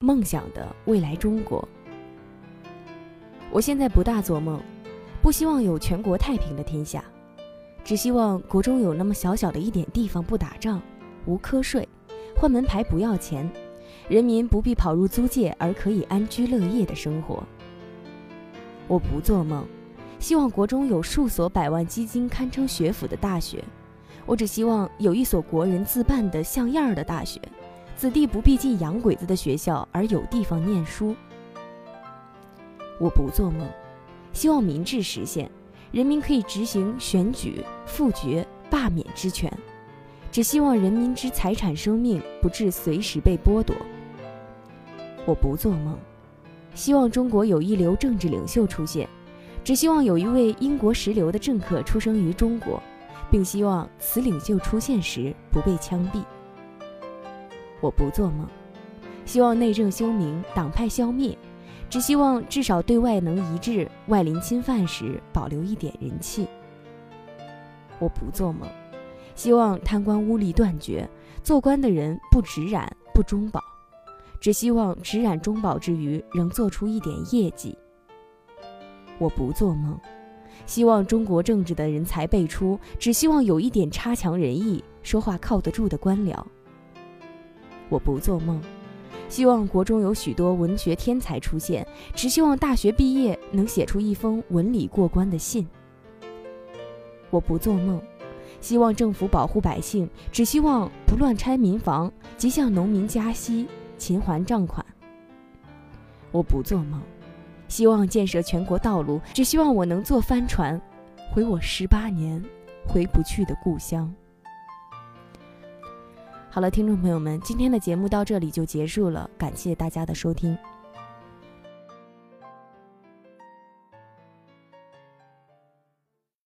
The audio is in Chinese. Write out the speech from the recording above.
梦想的未来中国。我现在不大做梦，不希望有全国太平的天下，只希望国中有那么小小的一点地方不打仗，无瞌睡，换门牌不要钱，人民不必跑入租界而可以安居乐业的生活。我不做梦，希望国中有数所百万基金堪称学府的大学，我只希望有一所国人自办的像样儿的大学，子弟不必进洋鬼子的学校而有地方念书。我不做梦，希望民治实现，人民可以执行选举、复决、罢免之权，只希望人民之财产、生命不致随时被剥夺。我不做梦，希望中国有一流政治领袖出现，只希望有一位英国十流的政客出生于中国，并希望此领袖出现时不被枪毙。我不做梦，希望内政休明，党派消灭。只希望至少对外能一致，外邻侵犯时保留一点人气。我不做梦，希望贪官污吏断绝，做官的人不直染不中饱，只希望直染中饱之余仍做出一点业绩。我不做梦，希望中国政治的人才辈出，只希望有一点差强人意、说话靠得住的官僚。我不做梦。希望国中有许多文学天才出现，只希望大学毕业能写出一封文理过关的信。我不做梦，希望政府保护百姓，只希望不乱拆民房，即向农民加息，勤还账款。我不做梦，希望建设全国道路，只希望我能坐帆船，回我十八年回不去的故乡。好了，听众朋友们，今天的节目到这里就结束了，感谢大家的收听。